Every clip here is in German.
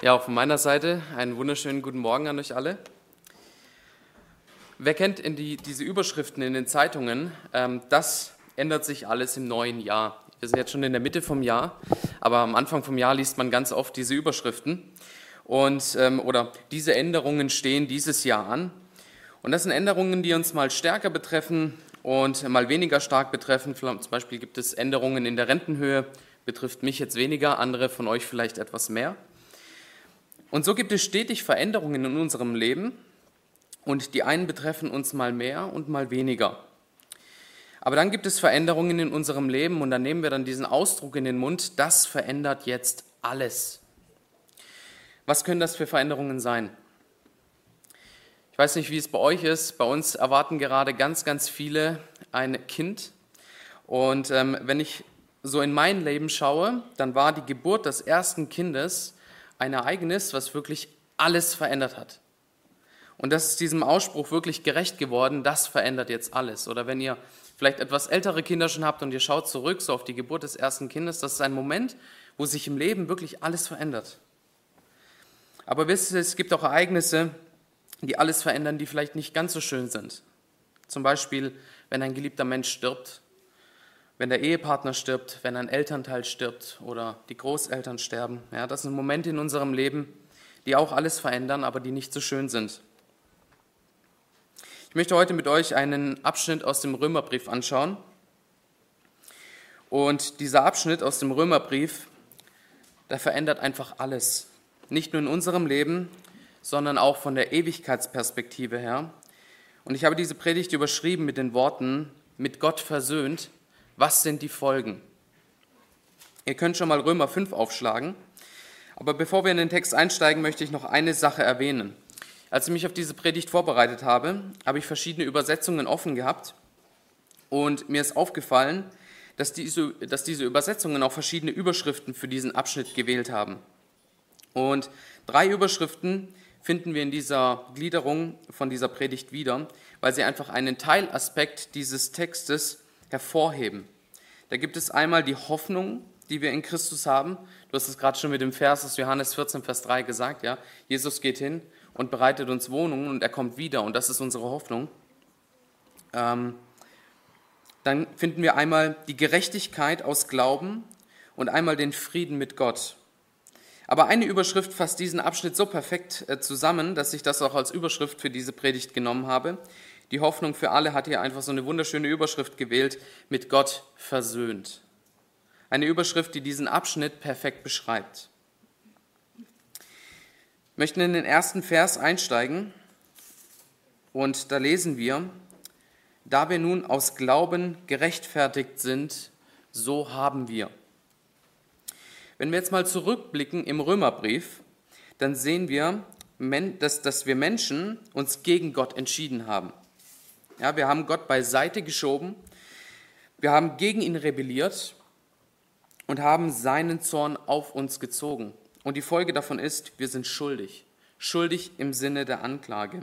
Ja, auch von meiner Seite einen wunderschönen guten Morgen an euch alle. Wer kennt die, diese Überschriften in den Zeitungen? Ähm, das ändert sich alles im neuen Jahr. Wir sind jetzt schon in der Mitte vom Jahr, aber am Anfang vom Jahr liest man ganz oft diese Überschriften. Und, ähm, oder diese Änderungen stehen dieses Jahr an. Und das sind Änderungen, die uns mal stärker betreffen und mal weniger stark betreffen. Zum Beispiel gibt es Änderungen in der Rentenhöhe, betrifft mich jetzt weniger, andere von euch vielleicht etwas mehr. Und so gibt es stetig Veränderungen in unserem Leben und die einen betreffen uns mal mehr und mal weniger. Aber dann gibt es Veränderungen in unserem Leben und dann nehmen wir dann diesen Ausdruck in den Mund, das verändert jetzt alles. Was können das für Veränderungen sein? Ich weiß nicht, wie es bei euch ist. Bei uns erwarten gerade ganz, ganz viele ein Kind. Und ähm, wenn ich so in mein Leben schaue, dann war die Geburt des ersten Kindes ein Ereignis, was wirklich alles verändert hat. Und das ist diesem Ausspruch wirklich gerecht geworden, das verändert jetzt alles. Oder wenn ihr vielleicht etwas ältere Kinder schon habt und ihr schaut zurück so auf die Geburt des ersten Kindes, das ist ein Moment, wo sich im Leben wirklich alles verändert. Aber wisst ihr, es gibt auch Ereignisse, die alles verändern, die vielleicht nicht ganz so schön sind. Zum Beispiel, wenn ein geliebter Mensch stirbt wenn der Ehepartner stirbt, wenn ein Elternteil stirbt oder die Großeltern sterben. Ja, das sind Momente in unserem Leben, die auch alles verändern, aber die nicht so schön sind. Ich möchte heute mit euch einen Abschnitt aus dem Römerbrief anschauen. Und dieser Abschnitt aus dem Römerbrief, der verändert einfach alles. Nicht nur in unserem Leben, sondern auch von der Ewigkeitsperspektive her. Und ich habe diese Predigt überschrieben mit den Worten, mit Gott versöhnt, was sind die Folgen? Ihr könnt schon mal Römer 5 aufschlagen. Aber bevor wir in den Text einsteigen, möchte ich noch eine Sache erwähnen. Als ich mich auf diese Predigt vorbereitet habe, habe ich verschiedene Übersetzungen offen gehabt und mir ist aufgefallen, dass diese, dass diese Übersetzungen auch verschiedene Überschriften für diesen Abschnitt gewählt haben. Und drei Überschriften finden wir in dieser Gliederung von dieser Predigt wieder, weil sie einfach einen Teilaspekt dieses Textes hervorheben. Da gibt es einmal die Hoffnung, die wir in Christus haben. Du hast es gerade schon mit dem Vers aus Johannes 14, Vers 3 gesagt, ja. Jesus geht hin und bereitet uns Wohnungen und er kommt wieder und das ist unsere Hoffnung. Ähm, dann finden wir einmal die Gerechtigkeit aus Glauben und einmal den Frieden mit Gott. Aber eine Überschrift fasst diesen Abschnitt so perfekt äh, zusammen, dass ich das auch als Überschrift für diese Predigt genommen habe. Die Hoffnung für alle hat hier einfach so eine wunderschöne Überschrift gewählt, mit Gott versöhnt. Eine Überschrift, die diesen Abschnitt perfekt beschreibt. Wir möchten in den ersten Vers einsteigen und da lesen wir, da wir nun aus Glauben gerechtfertigt sind, so haben wir. Wenn wir jetzt mal zurückblicken im Römerbrief, dann sehen wir, dass, dass wir Menschen uns gegen Gott entschieden haben. Ja, wir haben Gott beiseite geschoben, wir haben gegen ihn rebelliert und haben seinen Zorn auf uns gezogen. Und die Folge davon ist, wir sind schuldig. Schuldig im Sinne der Anklage.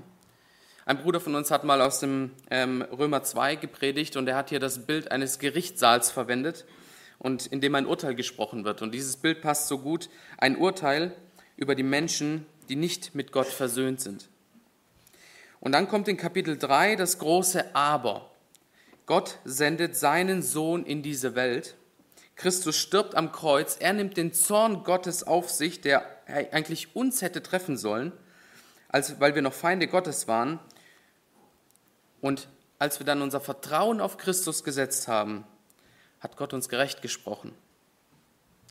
Ein Bruder von uns hat mal aus dem ähm, Römer 2 gepredigt und er hat hier das Bild eines Gerichtssaals verwendet und in dem ein Urteil gesprochen wird. Und dieses Bild passt so gut, ein Urteil über die Menschen, die nicht mit Gott versöhnt sind. Und dann kommt in Kapitel 3 das große Aber. Gott sendet seinen Sohn in diese Welt. Christus stirbt am Kreuz. Er nimmt den Zorn Gottes auf sich, der eigentlich uns hätte treffen sollen, als, weil wir noch Feinde Gottes waren. Und als wir dann unser Vertrauen auf Christus gesetzt haben, hat Gott uns gerecht gesprochen.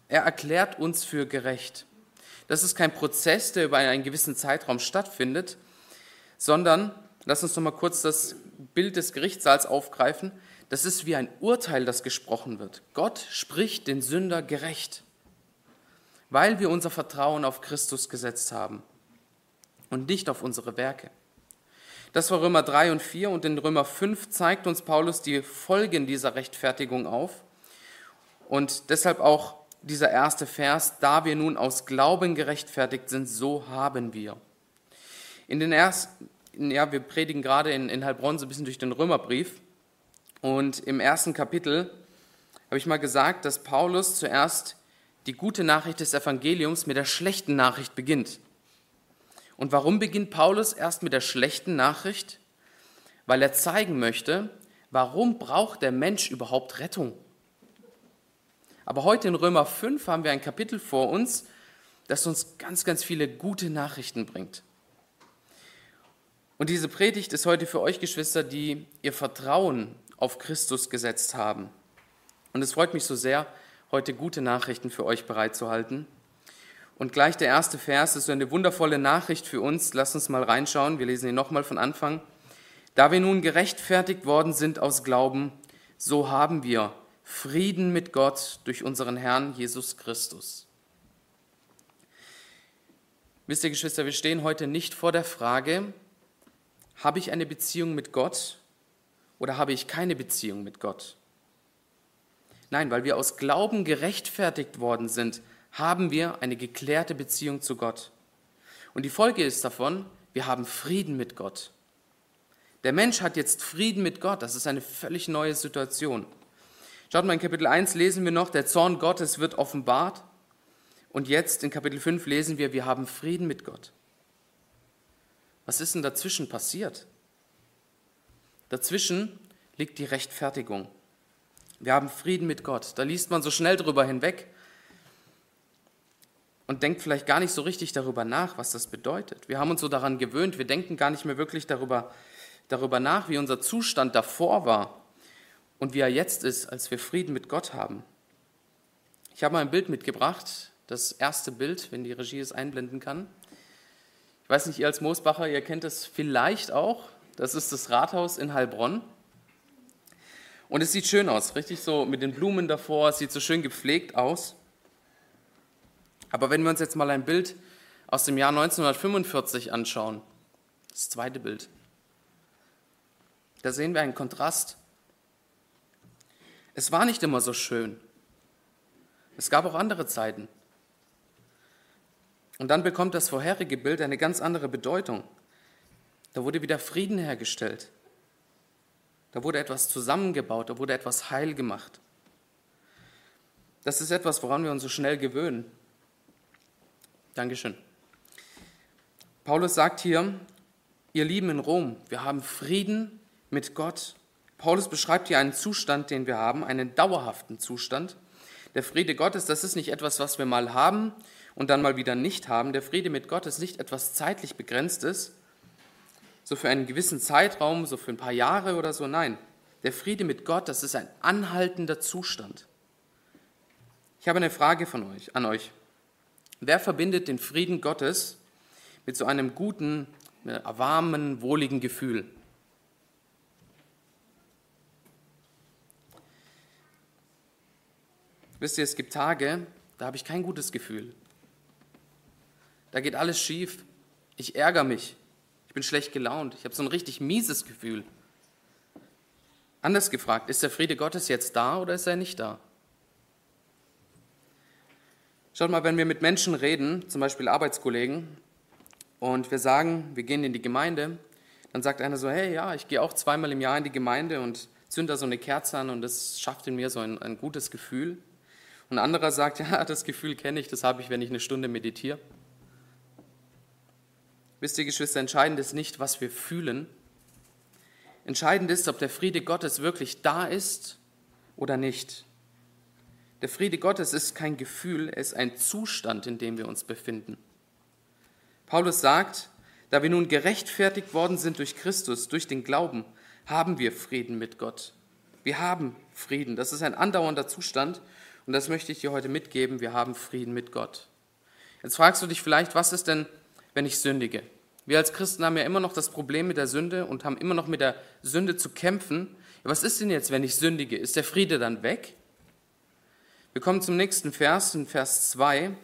Er erklärt uns für gerecht. Das ist kein Prozess, der über einen gewissen Zeitraum stattfindet, sondern, lass uns noch mal kurz das Bild des Gerichtssaals aufgreifen, das ist wie ein Urteil, das gesprochen wird. Gott spricht den Sünder gerecht, weil wir unser Vertrauen auf Christus gesetzt haben und nicht auf unsere Werke. Das war Römer 3 und 4 und in Römer 5 zeigt uns Paulus die Folgen dieser Rechtfertigung auf und deshalb auch dieser erste Vers, da wir nun aus Glauben gerechtfertigt sind, so haben wir. In den ersten, ja, wir predigen gerade in, in Heilbronn so ein bisschen durch den Römerbrief. Und im ersten Kapitel habe ich mal gesagt, dass Paulus zuerst die gute Nachricht des Evangeliums mit der schlechten Nachricht beginnt. Und warum beginnt Paulus erst mit der schlechten Nachricht? Weil er zeigen möchte, warum braucht der Mensch überhaupt Rettung? Aber heute in Römer 5 haben wir ein Kapitel vor uns, das uns ganz, ganz viele gute Nachrichten bringt. Und diese Predigt ist heute für euch Geschwister, die ihr Vertrauen auf Christus gesetzt haben. Und es freut mich so sehr, heute gute Nachrichten für euch bereitzuhalten. Und gleich der erste Vers ist so eine wundervolle Nachricht für uns. Lasst uns mal reinschauen. Wir lesen ihn nochmal von Anfang. Da wir nun gerechtfertigt worden sind aus Glauben, so haben wir Frieden mit Gott durch unseren Herrn Jesus Christus. Wisst ihr, Geschwister, wir stehen heute nicht vor der Frage, habe ich eine Beziehung mit Gott oder habe ich keine Beziehung mit Gott? Nein, weil wir aus Glauben gerechtfertigt worden sind, haben wir eine geklärte Beziehung zu Gott. Und die Folge ist davon, wir haben Frieden mit Gott. Der Mensch hat jetzt Frieden mit Gott. Das ist eine völlig neue Situation. Schaut mal, in Kapitel 1 lesen wir noch, der Zorn Gottes wird offenbart. Und jetzt in Kapitel 5 lesen wir, wir haben Frieden mit Gott. Was ist denn dazwischen passiert? Dazwischen liegt die Rechtfertigung. Wir haben Frieden mit Gott. Da liest man so schnell drüber hinweg und denkt vielleicht gar nicht so richtig darüber nach, was das bedeutet. Wir haben uns so daran gewöhnt, wir denken gar nicht mehr wirklich darüber, darüber nach, wie unser Zustand davor war und wie er jetzt ist, als wir Frieden mit Gott haben. Ich habe mal ein Bild mitgebracht, das erste Bild, wenn die Regie es einblenden kann. Ich weiß nicht, ihr als Moosbacher, ihr kennt es vielleicht auch. Das ist das Rathaus in Heilbronn. Und es sieht schön aus, richtig so mit den Blumen davor, es sieht so schön gepflegt aus. Aber wenn wir uns jetzt mal ein Bild aus dem Jahr 1945 anschauen, das zweite Bild, da sehen wir einen Kontrast. Es war nicht immer so schön. Es gab auch andere Zeiten. Und dann bekommt das vorherige Bild eine ganz andere Bedeutung. Da wurde wieder Frieden hergestellt. Da wurde etwas zusammengebaut, da wurde etwas heil gemacht. Das ist etwas, woran wir uns so schnell gewöhnen. Dankeschön. Paulus sagt hier, ihr Lieben in Rom, wir haben Frieden mit Gott. Paulus beschreibt hier einen Zustand, den wir haben, einen dauerhaften Zustand. Der Friede Gottes, das ist nicht etwas, was wir mal haben und dann mal wieder nicht haben. Der Friede mit Gott ist nicht etwas zeitlich begrenztes, so für einen gewissen Zeitraum, so für ein paar Jahre oder so. Nein, der Friede mit Gott, das ist ein anhaltender Zustand. Ich habe eine Frage von euch, an euch. Wer verbindet den Frieden Gottes mit so einem guten, äh, warmen, wohligen Gefühl? Wisst ihr, es gibt Tage, da habe ich kein gutes Gefühl. Da geht alles schief. Ich ärgere mich. Ich bin schlecht gelaunt. Ich habe so ein richtig mieses Gefühl. Anders gefragt, ist der Friede Gottes jetzt da oder ist er nicht da? Schaut mal, wenn wir mit Menschen reden, zum Beispiel Arbeitskollegen, und wir sagen, wir gehen in die Gemeinde, dann sagt einer so, hey, ja, ich gehe auch zweimal im Jahr in die Gemeinde und zünde da so eine Kerze an und das schafft in mir so ein, ein gutes Gefühl. Und ein anderer sagt, ja, das Gefühl kenne ich, das habe ich, wenn ich eine Stunde meditiere. Wisst ihr, Geschwister, entscheidend ist nicht, was wir fühlen. Entscheidend ist, ob der Friede Gottes wirklich da ist oder nicht. Der Friede Gottes ist kein Gefühl, er ist ein Zustand, in dem wir uns befinden. Paulus sagt, da wir nun gerechtfertigt worden sind durch Christus, durch den Glauben, haben wir Frieden mit Gott. Wir haben Frieden. Das ist ein andauernder Zustand und das möchte ich dir heute mitgeben. Wir haben Frieden mit Gott. Jetzt fragst du dich vielleicht, was ist denn, wenn ich sündige? Wir als Christen haben ja immer noch das Problem mit der Sünde und haben immer noch mit der Sünde zu kämpfen. was ist denn jetzt, wenn ich sündige? Ist der Friede dann weg? Wir kommen zum nächsten Vers, in Vers 2.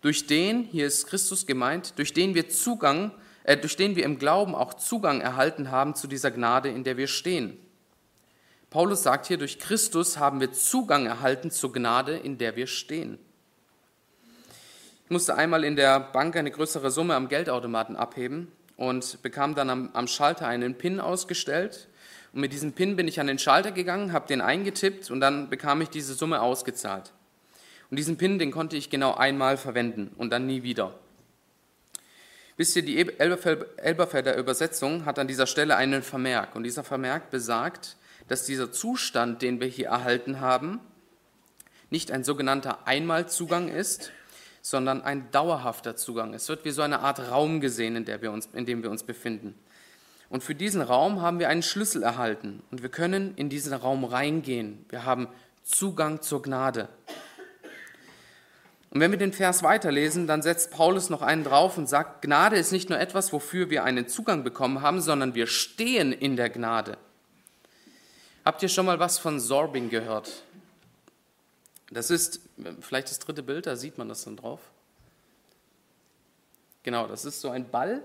Durch den, hier ist Christus gemeint, durch den wir Zugang, äh, durch den wir im Glauben auch Zugang erhalten haben zu dieser Gnade, in der wir stehen. Paulus sagt hier, durch Christus haben wir Zugang erhalten zur Gnade, in der wir stehen. Ich musste einmal in der Bank eine größere Summe am Geldautomaten abheben und bekam dann am, am Schalter einen PIN ausgestellt und mit diesem PIN bin ich an den Schalter gegangen, habe den eingetippt und dann bekam ich diese Summe ausgezahlt. Und diesen Pin, den konnte ich genau einmal verwenden und dann nie wieder. Wisst ihr, die Elberfelder Übersetzung hat an dieser Stelle einen Vermerk. Und dieser Vermerk besagt, dass dieser Zustand, den wir hier erhalten haben, nicht ein sogenannter Einmalzugang ist, sondern ein dauerhafter Zugang. Es wird wie so eine Art Raum gesehen, in, der wir uns, in dem wir uns befinden. Und für diesen Raum haben wir einen Schlüssel erhalten und wir können in diesen Raum reingehen. Wir haben Zugang zur Gnade. Und wenn wir den Vers weiterlesen, dann setzt Paulus noch einen drauf und sagt, Gnade ist nicht nur etwas, wofür wir einen Zugang bekommen haben, sondern wir stehen in der Gnade. Habt ihr schon mal was von Sorbing gehört? Das ist vielleicht das dritte Bild, da sieht man das dann drauf. Genau, das ist so ein Ball,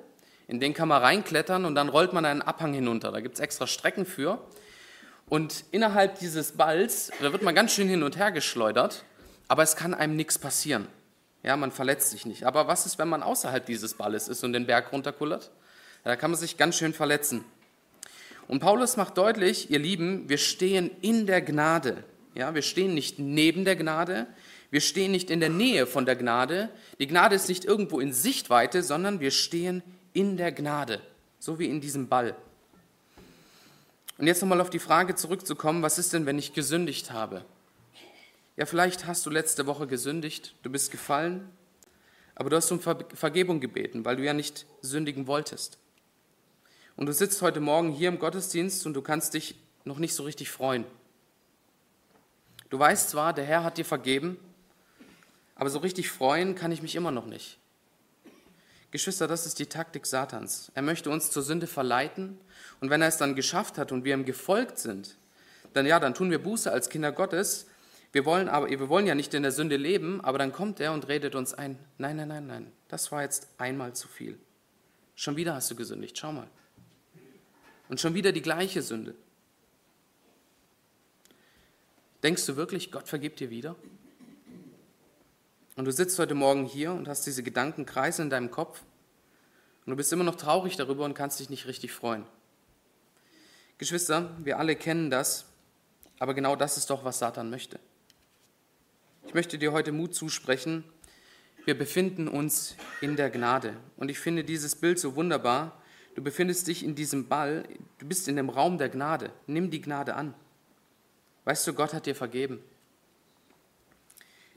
in den kann man reinklettern und dann rollt man einen Abhang hinunter. Da gibt es extra Strecken für. Und innerhalb dieses Balls, da wird man ganz schön hin und her geschleudert, aber es kann einem nichts passieren. Ja, man verletzt sich nicht. Aber was ist, wenn man außerhalb dieses Balles ist und den Berg runterkullert? Ja, da kann man sich ganz schön verletzen. Und Paulus macht deutlich, ihr Lieben, wir stehen in der Gnade. Ja, wir stehen nicht neben der Gnade, wir stehen nicht in der Nähe von der Gnade. Die Gnade ist nicht irgendwo in Sichtweite, sondern wir stehen in der Gnade, so wie in diesem Ball. Und jetzt nochmal auf die Frage zurückzukommen, was ist denn, wenn ich gesündigt habe? Ja, vielleicht hast du letzte Woche gesündigt, du bist gefallen, aber du hast um Vergebung gebeten, weil du ja nicht sündigen wolltest. Und du sitzt heute Morgen hier im Gottesdienst und du kannst dich noch nicht so richtig freuen. Du weißt zwar, der Herr hat dir vergeben, aber so richtig freuen kann ich mich immer noch nicht. Geschwister, das ist die Taktik Satans. Er möchte uns zur Sünde verleiten und wenn er es dann geschafft hat und wir ihm gefolgt sind, dann ja, dann tun wir Buße als Kinder Gottes. Wir wollen aber wir wollen ja nicht in der Sünde leben, aber dann kommt er und redet uns ein: Nein, nein, nein, nein, das war jetzt einmal zu viel. Schon wieder hast du gesündigt, schau mal. Und schon wieder die gleiche Sünde. Denkst du wirklich, Gott vergibt dir wieder? Und du sitzt heute Morgen hier und hast diese Gedanken kreisen in deinem Kopf und du bist immer noch traurig darüber und kannst dich nicht richtig freuen. Geschwister, wir alle kennen das, aber genau das ist doch, was Satan möchte. Ich möchte dir heute Mut zusprechen. Wir befinden uns in der Gnade. Und ich finde dieses Bild so wunderbar. Du befindest dich in diesem Ball, du bist in dem Raum der Gnade. Nimm die Gnade an. Weißt du, Gott hat dir vergeben.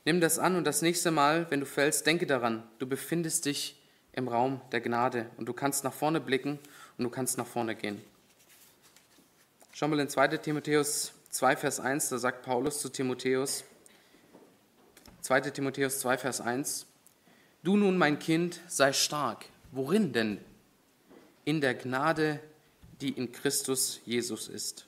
Nimm das an und das nächste Mal, wenn du fällst, denke daran, du befindest dich im Raum der Gnade und du kannst nach vorne blicken und du kannst nach vorne gehen. Schau mal in 2 Timotheus 2, Vers 1, da sagt Paulus zu Timotheus, 2 Timotheus 2, Vers 1, Du nun, mein Kind, sei stark. Worin denn? In der Gnade, die in Christus Jesus ist.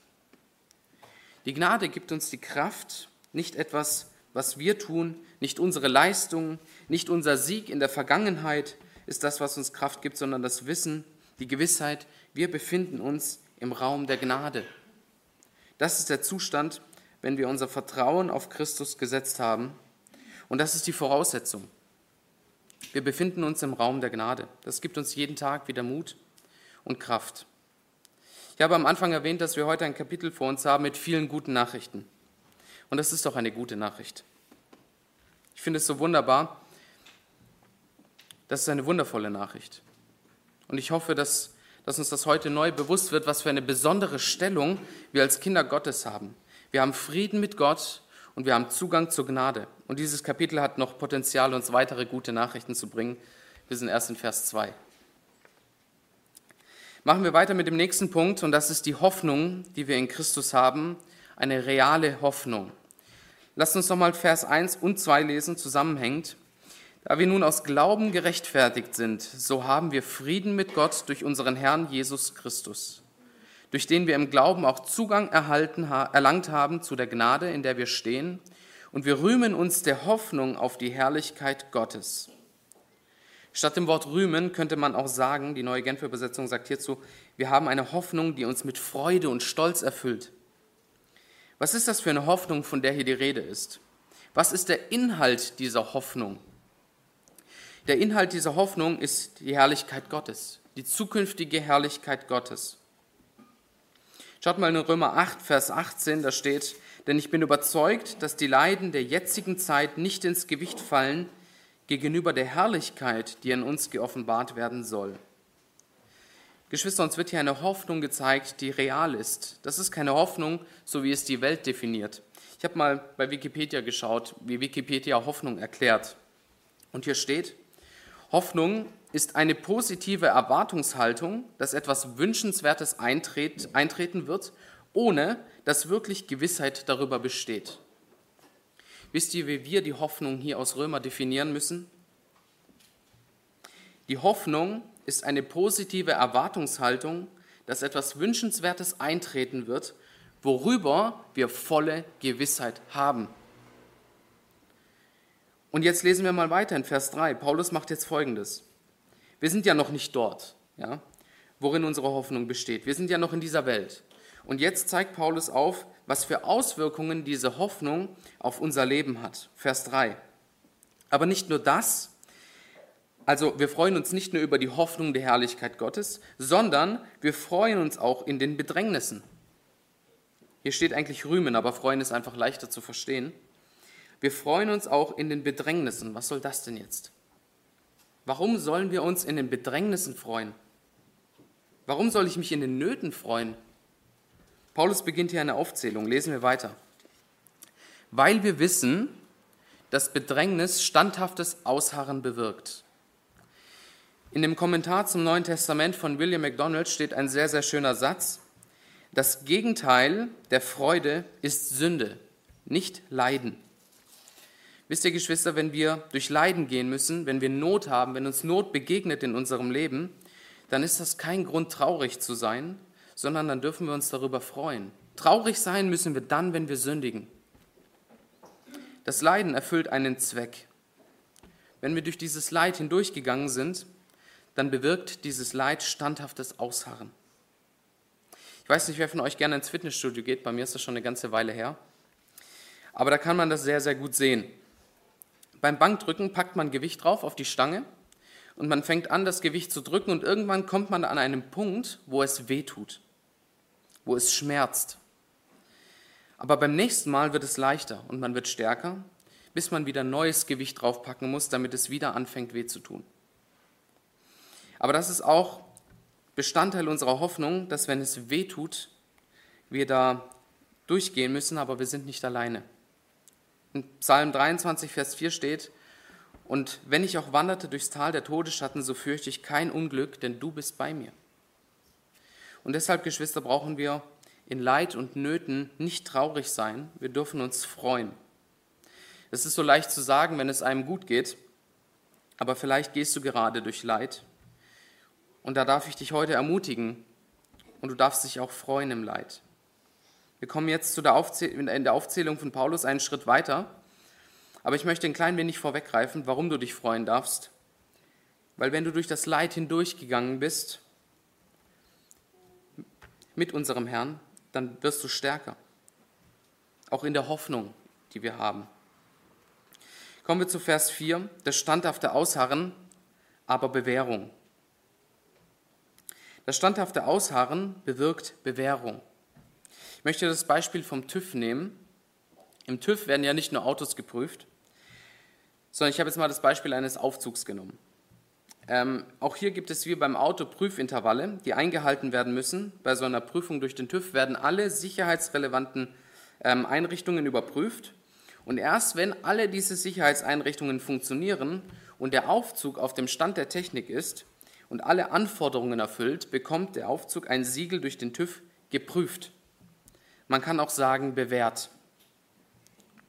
Die Gnade gibt uns die Kraft, nicht etwas, was wir tun, nicht unsere Leistung, nicht unser Sieg in der Vergangenheit ist das, was uns Kraft gibt, sondern das Wissen, die Gewissheit, wir befinden uns im Raum der Gnade. Das ist der Zustand, wenn wir unser Vertrauen auf Christus gesetzt haben. Und das ist die Voraussetzung. Wir befinden uns im Raum der Gnade. Das gibt uns jeden Tag wieder Mut und Kraft. Ich habe am Anfang erwähnt, dass wir heute ein Kapitel vor uns haben mit vielen guten Nachrichten. Und das ist doch eine gute Nachricht. Ich finde es so wunderbar. Das ist eine wundervolle Nachricht. Und ich hoffe, dass, dass uns das heute neu bewusst wird, was für eine besondere Stellung wir als Kinder Gottes haben. Wir haben Frieden mit Gott und wir haben Zugang zur Gnade. Und dieses Kapitel hat noch Potenzial, uns weitere gute Nachrichten zu bringen. Wir sind erst in Vers 2. Machen wir weiter mit dem nächsten Punkt und das ist die Hoffnung, die wir in Christus haben, eine reale Hoffnung. Lasst uns nochmal Vers 1 und 2 lesen, zusammenhängend. Da wir nun aus Glauben gerechtfertigt sind, so haben wir Frieden mit Gott durch unseren Herrn Jesus Christus, durch den wir im Glauben auch Zugang erhalten, erlangt haben zu der Gnade, in der wir stehen, und wir rühmen uns der Hoffnung auf die Herrlichkeit Gottes. Statt dem Wort rühmen könnte man auch sagen, die neue Genfer Übersetzung sagt hierzu, wir haben eine Hoffnung, die uns mit Freude und Stolz erfüllt. Was ist das für eine Hoffnung, von der hier die Rede ist? Was ist der Inhalt dieser Hoffnung? Der Inhalt dieser Hoffnung ist die Herrlichkeit Gottes, die zukünftige Herrlichkeit Gottes. Schaut mal in Römer 8, Vers 18, da steht, denn ich bin überzeugt, dass die Leiden der jetzigen Zeit nicht ins Gewicht fallen gegenüber der Herrlichkeit, die in uns geoffenbart werden soll. Geschwister, uns wird hier eine Hoffnung gezeigt, die real ist. Das ist keine Hoffnung, so wie es die Welt definiert. Ich habe mal bei Wikipedia geschaut, wie Wikipedia Hoffnung erklärt. Und hier steht, Hoffnung ist eine positive Erwartungshaltung, dass etwas Wünschenswertes eintreten wird, ohne dass wirklich Gewissheit darüber besteht. Wisst ihr, wie wir die Hoffnung hier aus Römer definieren müssen? Die Hoffnung ist eine positive Erwartungshaltung, dass etwas Wünschenswertes eintreten wird, worüber wir volle Gewissheit haben. Und jetzt lesen wir mal weiter in Vers 3. Paulus macht jetzt Folgendes. Wir sind ja noch nicht dort, ja, worin unsere Hoffnung besteht. Wir sind ja noch in dieser Welt. Und jetzt zeigt Paulus auf, was für Auswirkungen diese Hoffnung auf unser Leben hat. Vers 3. Aber nicht nur das, also wir freuen uns nicht nur über die Hoffnung der Herrlichkeit Gottes, sondern wir freuen uns auch in den Bedrängnissen. Hier steht eigentlich rühmen, aber freuen ist einfach leichter zu verstehen. Wir freuen uns auch in den Bedrängnissen. Was soll das denn jetzt? Warum sollen wir uns in den Bedrängnissen freuen? Warum soll ich mich in den Nöten freuen? Paulus beginnt hier eine Aufzählung. Lesen wir weiter. Weil wir wissen, dass Bedrängnis standhaftes Ausharren bewirkt. In dem Kommentar zum Neuen Testament von William MacDonald steht ein sehr, sehr schöner Satz. Das Gegenteil der Freude ist Sünde, nicht Leiden. Wisst ihr, Geschwister, wenn wir durch Leiden gehen müssen, wenn wir Not haben, wenn uns Not begegnet in unserem Leben, dann ist das kein Grund, traurig zu sein, sondern dann dürfen wir uns darüber freuen. Traurig sein müssen wir dann, wenn wir sündigen. Das Leiden erfüllt einen Zweck. Wenn wir durch dieses Leid hindurchgegangen sind, dann bewirkt dieses Leid standhaftes Ausharren. Ich weiß nicht, wer von euch gerne ins Fitnessstudio geht, bei mir ist das schon eine ganze Weile her. Aber da kann man das sehr, sehr gut sehen. Beim Bankdrücken packt man Gewicht drauf auf die Stange und man fängt an, das Gewicht zu drücken und irgendwann kommt man an einen Punkt, wo es weh tut, wo es schmerzt. Aber beim nächsten Mal wird es leichter und man wird stärker, bis man wieder neues Gewicht draufpacken muss, damit es wieder anfängt weh zu tun. Aber das ist auch Bestandteil unserer Hoffnung, dass wenn es weh tut, wir da durchgehen müssen, aber wir sind nicht alleine. In Psalm 23, Vers 4 steht, und wenn ich auch wanderte durchs Tal der Todesschatten, so fürchte ich kein Unglück, denn du bist bei mir. Und deshalb, Geschwister, brauchen wir in Leid und Nöten nicht traurig sein, wir dürfen uns freuen. Es ist so leicht zu sagen, wenn es einem gut geht, aber vielleicht gehst du gerade durch Leid. Und da darf ich dich heute ermutigen und du darfst dich auch freuen im Leid. Wir kommen jetzt zu der in der Aufzählung von Paulus einen Schritt weiter, aber ich möchte ein klein wenig vorweggreifen, warum du dich freuen darfst. Weil wenn du durch das Leid hindurchgegangen bist, mit unserem Herrn, dann wirst du stärker. Auch in der Hoffnung, die wir haben. Kommen wir zu Vers 4, das standhafte Ausharren, aber Bewährung. Das standhafte Ausharren bewirkt Bewährung. Ich möchte das Beispiel vom TÜV nehmen. Im TÜV werden ja nicht nur Autos geprüft, sondern ich habe jetzt mal das Beispiel eines Aufzugs genommen. Ähm, auch hier gibt es wie beim Auto Prüfintervalle, die eingehalten werden müssen. Bei so einer Prüfung durch den TÜV werden alle sicherheitsrelevanten ähm, Einrichtungen überprüft. Und erst wenn alle diese Sicherheitseinrichtungen funktionieren und der Aufzug auf dem Stand der Technik ist und alle Anforderungen erfüllt, bekommt der Aufzug ein Siegel durch den TÜV geprüft. Man kann auch sagen, bewährt.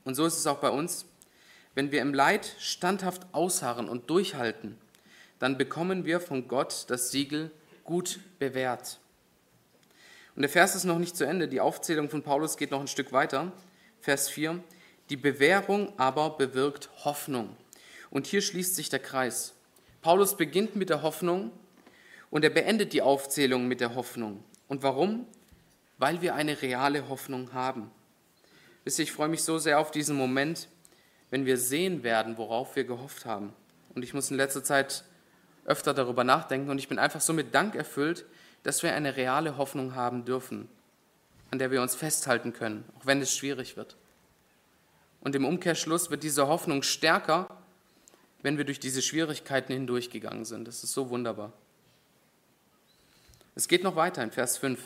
Und so ist es auch bei uns. Wenn wir im Leid standhaft ausharren und durchhalten, dann bekommen wir von Gott das Siegel gut bewährt. Und der Vers ist noch nicht zu Ende. Die Aufzählung von Paulus geht noch ein Stück weiter. Vers 4. Die Bewährung aber bewirkt Hoffnung. Und hier schließt sich der Kreis. Paulus beginnt mit der Hoffnung und er beendet die Aufzählung mit der Hoffnung. Und warum? weil wir eine reale Hoffnung haben. Wisst ihr, ich freue mich so sehr auf diesen Moment, wenn wir sehen werden, worauf wir gehofft haben. Und ich muss in letzter Zeit öfter darüber nachdenken und ich bin einfach so mit Dank erfüllt, dass wir eine reale Hoffnung haben dürfen. an der wir uns festhalten können, auch wenn es schwierig wird. Und im Umkehrschluss wird diese Hoffnung stärker, wenn wir durch diese Schwierigkeiten hindurchgegangen sind. Das ist so wunderbar. Es geht noch weiter in Vers 5.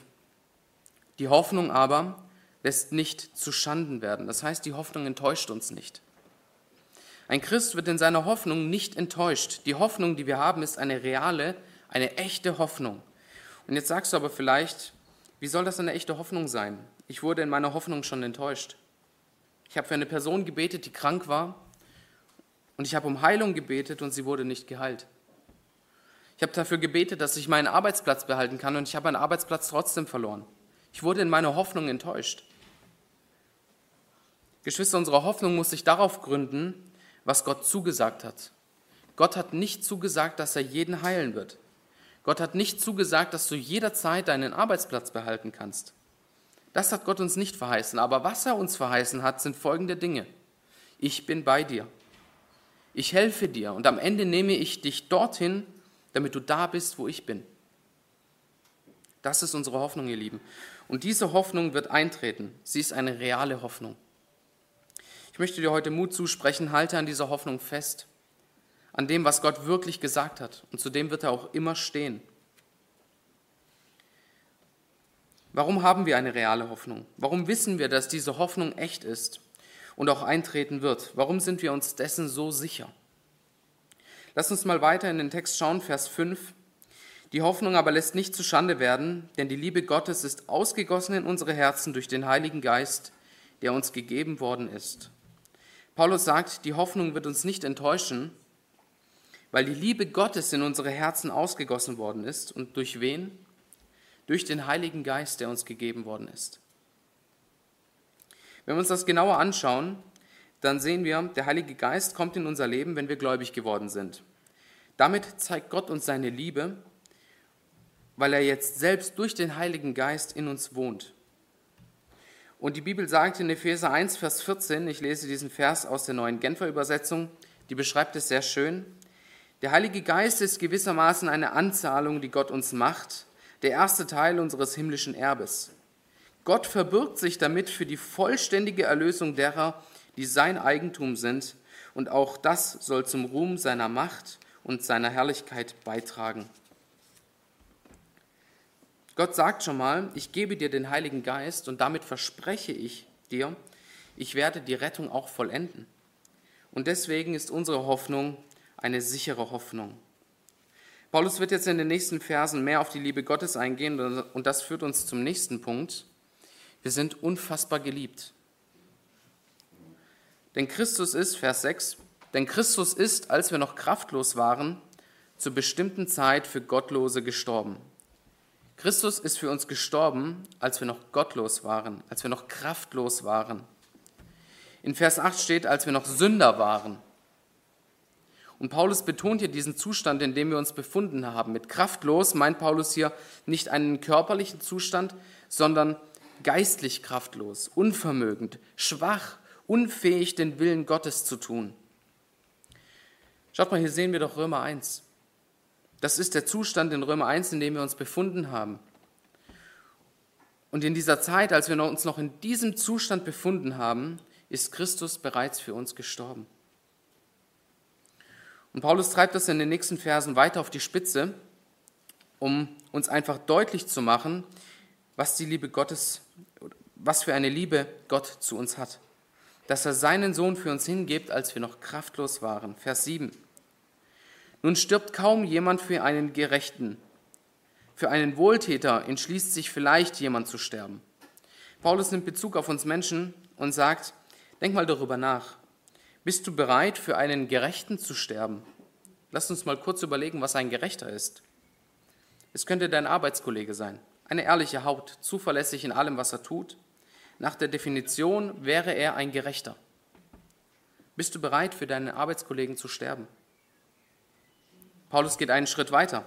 Die Hoffnung aber lässt nicht zu Schanden werden. Das heißt, die Hoffnung enttäuscht uns nicht. Ein Christ wird in seiner Hoffnung nicht enttäuscht. Die Hoffnung, die wir haben, ist eine reale, eine echte Hoffnung. Und jetzt sagst du aber vielleicht, wie soll das eine echte Hoffnung sein? Ich wurde in meiner Hoffnung schon enttäuscht. Ich habe für eine Person gebetet, die krank war, und ich habe um Heilung gebetet und sie wurde nicht geheilt. Ich habe dafür gebetet, dass ich meinen Arbeitsplatz behalten kann und ich habe meinen Arbeitsplatz trotzdem verloren. Ich wurde in meiner Hoffnung enttäuscht. Geschwister, unsere Hoffnung muss sich darauf gründen, was Gott zugesagt hat. Gott hat nicht zugesagt, dass er jeden heilen wird. Gott hat nicht zugesagt, dass du jederzeit deinen Arbeitsplatz behalten kannst. Das hat Gott uns nicht verheißen. Aber was er uns verheißen hat, sind folgende Dinge. Ich bin bei dir. Ich helfe dir und am Ende nehme ich dich dorthin, damit du da bist, wo ich bin. Das ist unsere Hoffnung, ihr Lieben. Und diese Hoffnung wird eintreten. Sie ist eine reale Hoffnung. Ich möchte dir heute Mut zusprechen, halte an dieser Hoffnung fest, an dem, was Gott wirklich gesagt hat. Und zu dem wird er auch immer stehen. Warum haben wir eine reale Hoffnung? Warum wissen wir, dass diese Hoffnung echt ist und auch eintreten wird? Warum sind wir uns dessen so sicher? Lass uns mal weiter in den Text schauen, Vers 5. Die Hoffnung aber lässt nicht zu Schande werden, denn die Liebe Gottes ist ausgegossen in unsere Herzen durch den Heiligen Geist, der uns gegeben worden ist. Paulus sagt, die Hoffnung wird uns nicht enttäuschen, weil die Liebe Gottes in unsere Herzen ausgegossen worden ist. Und durch wen? Durch den Heiligen Geist, der uns gegeben worden ist. Wenn wir uns das genauer anschauen, dann sehen wir, der Heilige Geist kommt in unser Leben, wenn wir gläubig geworden sind. Damit zeigt Gott uns seine Liebe, weil er jetzt selbst durch den Heiligen Geist in uns wohnt. Und die Bibel sagt in Epheser 1, Vers 14, ich lese diesen Vers aus der neuen Genfer Übersetzung, die beschreibt es sehr schön. Der Heilige Geist ist gewissermaßen eine Anzahlung, die Gott uns macht, der erste Teil unseres himmlischen Erbes. Gott verbirgt sich damit für die vollständige Erlösung derer, die sein Eigentum sind, und auch das soll zum Ruhm seiner Macht und seiner Herrlichkeit beitragen. Gott sagt schon mal, ich gebe dir den Heiligen Geist und damit verspreche ich dir, ich werde die Rettung auch vollenden. Und deswegen ist unsere Hoffnung eine sichere Hoffnung. Paulus wird jetzt in den nächsten Versen mehr auf die Liebe Gottes eingehen und das führt uns zum nächsten Punkt. Wir sind unfassbar geliebt. Denn Christus ist, Vers 6, denn Christus ist, als wir noch kraftlos waren, zur bestimmten Zeit für Gottlose gestorben. Christus ist für uns gestorben, als wir noch gottlos waren, als wir noch kraftlos waren. In Vers 8 steht, als wir noch Sünder waren. Und Paulus betont hier diesen Zustand, in dem wir uns befunden haben. Mit kraftlos meint Paulus hier nicht einen körperlichen Zustand, sondern geistlich kraftlos, unvermögend, schwach, unfähig, den Willen Gottes zu tun. Schaut mal, hier sehen wir doch Römer 1. Das ist der Zustand in Römer 1, in dem wir uns befunden haben. Und in dieser Zeit, als wir uns noch in diesem Zustand befunden haben, ist Christus bereits für uns gestorben. Und Paulus treibt das in den nächsten Versen weiter auf die Spitze, um uns einfach deutlich zu machen, was die Liebe Gottes, was für eine Liebe Gott zu uns hat. Dass er seinen Sohn für uns hingibt, als wir noch kraftlos waren. Vers 7. Nun stirbt kaum jemand für einen Gerechten. Für einen Wohltäter entschließt sich vielleicht jemand zu sterben. Paulus nimmt Bezug auf uns Menschen und sagt, denk mal darüber nach. Bist du bereit, für einen Gerechten zu sterben? Lass uns mal kurz überlegen, was ein Gerechter ist. Es könnte dein Arbeitskollege sein, eine ehrliche Haut, zuverlässig in allem, was er tut. Nach der Definition wäre er ein Gerechter. Bist du bereit, für deinen Arbeitskollegen zu sterben? Paulus geht einen Schritt weiter.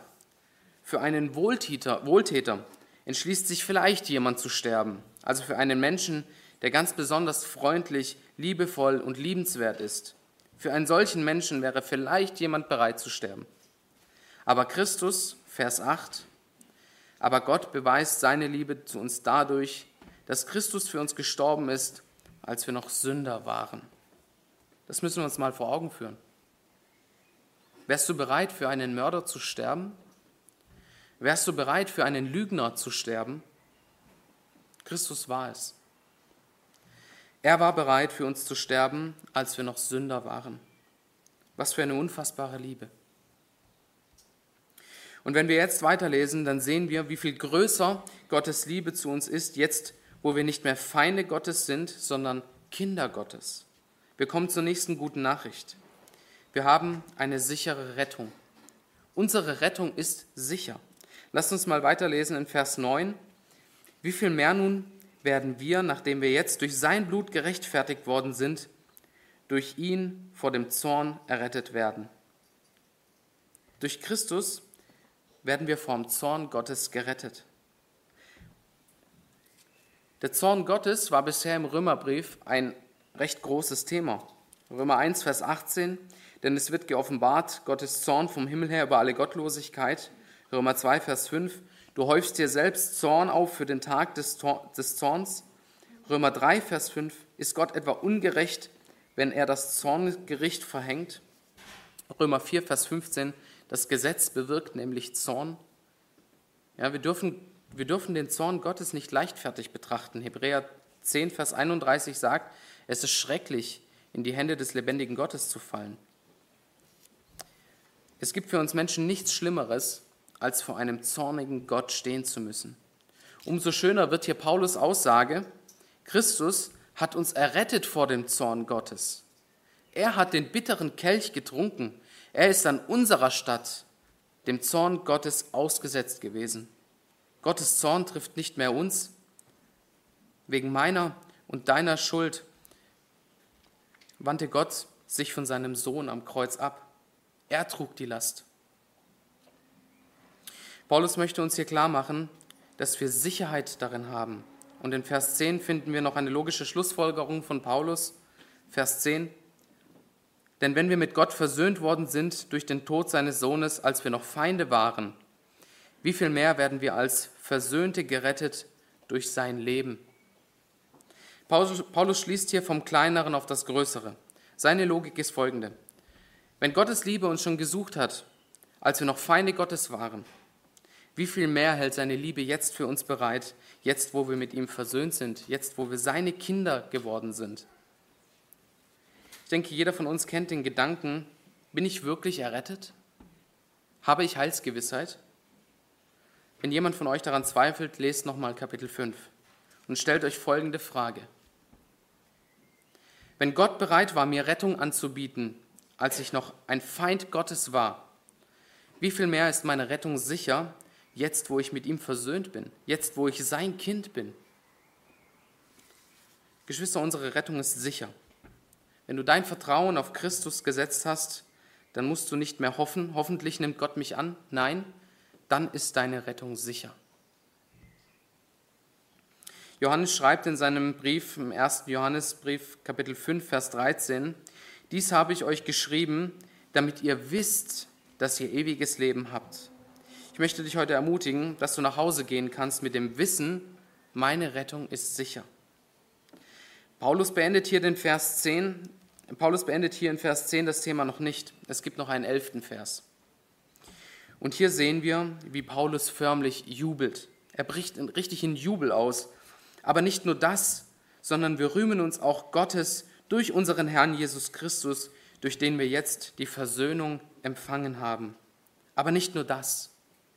Für einen Wohltäter, Wohltäter entschließt sich vielleicht jemand zu sterben, also für einen Menschen, der ganz besonders freundlich, liebevoll und liebenswert ist. Für einen solchen Menschen wäre vielleicht jemand bereit zu sterben. Aber Christus, Vers 8, aber Gott beweist seine Liebe zu uns dadurch, dass Christus für uns gestorben ist, als wir noch Sünder waren. Das müssen wir uns mal vor Augen führen. Wärst du bereit, für einen Mörder zu sterben? Wärst du bereit, für einen Lügner zu sterben? Christus war es. Er war bereit, für uns zu sterben, als wir noch Sünder waren. Was für eine unfassbare Liebe. Und wenn wir jetzt weiterlesen, dann sehen wir, wie viel größer Gottes Liebe zu uns ist, jetzt, wo wir nicht mehr Feinde Gottes sind, sondern Kinder Gottes. Wir kommen zur nächsten guten Nachricht. Wir haben eine sichere Rettung. Unsere Rettung ist sicher. Lasst uns mal weiterlesen in Vers 9. Wie viel mehr nun werden wir, nachdem wir jetzt durch sein Blut gerechtfertigt worden sind, durch ihn vor dem Zorn errettet werden. Durch Christus werden wir vom Zorn Gottes gerettet. Der Zorn Gottes war bisher im Römerbrief ein recht großes Thema. Römer 1, Vers 18, denn es wird geoffenbart, Gottes Zorn vom Himmel her über alle Gottlosigkeit. Römer 2, Vers 5, Du häufst dir selbst Zorn auf für den Tag des, des Zorns. Römer 3, Vers 5. Ist Gott etwa ungerecht, wenn er das Zorngericht verhängt? Römer 4, Vers 15. Das Gesetz bewirkt nämlich Zorn. Ja, wir dürfen, wir dürfen den Zorn Gottes nicht leichtfertig betrachten. Hebräer 10, Vers 31 sagt, es ist schrecklich, in die Hände des lebendigen Gottes zu fallen. Es gibt für uns Menschen nichts Schlimmeres, als vor einem zornigen Gott stehen zu müssen. Umso schöner wird hier Paulus Aussage, Christus hat uns errettet vor dem Zorn Gottes. Er hat den bitteren Kelch getrunken. Er ist an unserer Stadt dem Zorn Gottes ausgesetzt gewesen. Gottes Zorn trifft nicht mehr uns. Wegen meiner und deiner Schuld wandte Gott sich von seinem Sohn am Kreuz ab. Er trug die Last. Paulus möchte uns hier klar machen, dass wir Sicherheit darin haben. Und in Vers 10 finden wir noch eine logische Schlussfolgerung von Paulus. Vers 10. Denn wenn wir mit Gott versöhnt worden sind durch den Tod seines Sohnes, als wir noch Feinde waren, wie viel mehr werden wir als Versöhnte gerettet durch sein Leben? Paulus schließt hier vom Kleineren auf das Größere. Seine Logik ist folgende. Wenn Gottes Liebe uns schon gesucht hat, als wir noch Feinde Gottes waren, wie viel mehr hält seine Liebe jetzt für uns bereit, jetzt wo wir mit ihm versöhnt sind, jetzt wo wir seine Kinder geworden sind? Ich denke, jeder von uns kennt den Gedanken, bin ich wirklich errettet? Habe ich Heilsgewissheit? Wenn jemand von euch daran zweifelt, lest nochmal Kapitel 5 und stellt euch folgende Frage. Wenn Gott bereit war, mir Rettung anzubieten, als ich noch ein Feind Gottes war, wie viel mehr ist meine Rettung sicher, jetzt wo ich mit ihm versöhnt bin, jetzt wo ich sein Kind bin. Geschwister, unsere Rettung ist sicher. Wenn du dein Vertrauen auf Christus gesetzt hast, dann musst du nicht mehr hoffen, hoffentlich nimmt Gott mich an. Nein, dann ist deine Rettung sicher. Johannes schreibt in seinem Brief, im 1. Johannesbrief, Kapitel 5, Vers 13, dies habe ich euch geschrieben, damit ihr wisst, dass ihr ewiges Leben habt. Ich möchte dich heute ermutigen, dass du nach Hause gehen kannst mit dem Wissen, meine Rettung ist sicher. Paulus beendet hier den Vers 10. Paulus beendet hier in Vers 10 das Thema noch nicht. Es gibt noch einen elften Vers. Und hier sehen wir, wie Paulus förmlich jubelt. Er bricht richtig in Jubel aus. Aber nicht nur das, sondern wir rühmen uns auch Gottes durch unseren Herrn Jesus Christus, durch den wir jetzt die Versöhnung empfangen haben. Aber nicht nur das.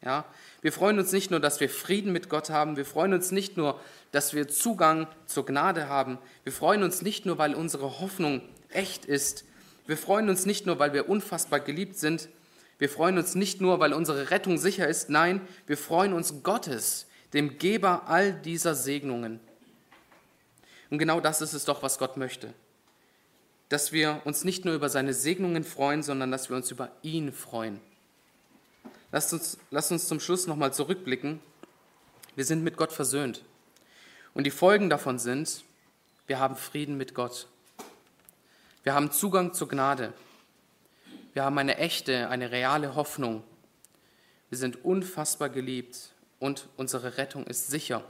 Ja? Wir freuen uns nicht nur, dass wir Frieden mit Gott haben, wir freuen uns nicht nur, dass wir Zugang zur Gnade haben, wir freuen uns nicht nur, weil unsere Hoffnung echt ist, wir freuen uns nicht nur, weil wir unfassbar geliebt sind, wir freuen uns nicht nur, weil unsere Rettung sicher ist, nein, wir freuen uns Gottes, dem Geber all dieser Segnungen. Und genau das ist es doch, was Gott möchte. Dass wir uns nicht nur über seine Segnungen freuen, sondern dass wir uns über ihn freuen. Lasst uns, lasst uns zum Schluss nochmal zurückblicken. Wir sind mit Gott versöhnt. Und die Folgen davon sind, wir haben Frieden mit Gott. Wir haben Zugang zur Gnade. Wir haben eine echte, eine reale Hoffnung. Wir sind unfassbar geliebt und unsere Rettung ist sicher.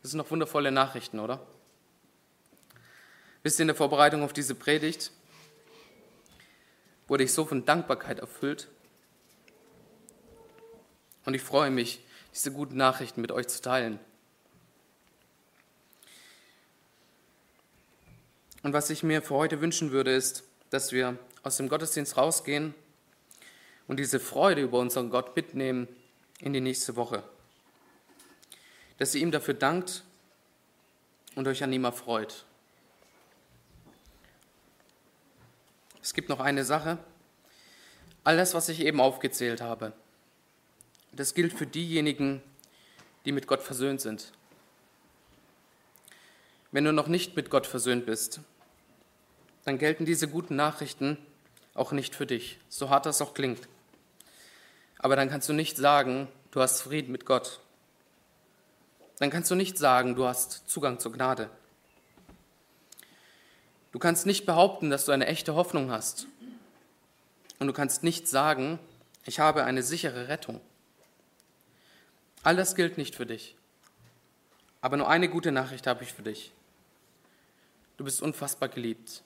Das sind noch wundervolle Nachrichten, oder? Wisst ihr, in der Vorbereitung auf diese Predigt wurde ich so von Dankbarkeit erfüllt. Und ich freue mich, diese guten Nachrichten mit euch zu teilen. Und was ich mir für heute wünschen würde, ist, dass wir aus dem Gottesdienst rausgehen und diese Freude über unseren Gott mitnehmen in die nächste Woche. Dass ihr ihm dafür dankt und euch an ihm erfreut. Es gibt noch eine Sache. All das, was ich eben aufgezählt habe, das gilt für diejenigen, die mit Gott versöhnt sind. Wenn du noch nicht mit Gott versöhnt bist, dann gelten diese guten Nachrichten auch nicht für dich, so hart das auch klingt. Aber dann kannst du nicht sagen, du hast Frieden mit Gott. Dann kannst du nicht sagen, du hast Zugang zur Gnade. Du kannst nicht behaupten, dass du eine echte Hoffnung hast. Und du kannst nicht sagen, ich habe eine sichere Rettung. All das gilt nicht für dich. Aber nur eine gute Nachricht habe ich für dich. Du bist unfassbar geliebt.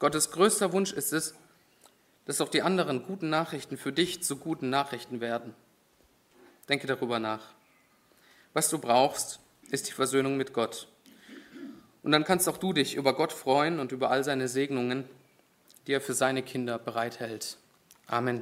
Gottes größter Wunsch ist es, dass auch die anderen guten Nachrichten für dich zu guten Nachrichten werden. Denke darüber nach. Was du brauchst, ist die Versöhnung mit Gott. Und dann kannst auch du dich über Gott freuen und über all seine Segnungen, die er für seine Kinder bereithält. Amen.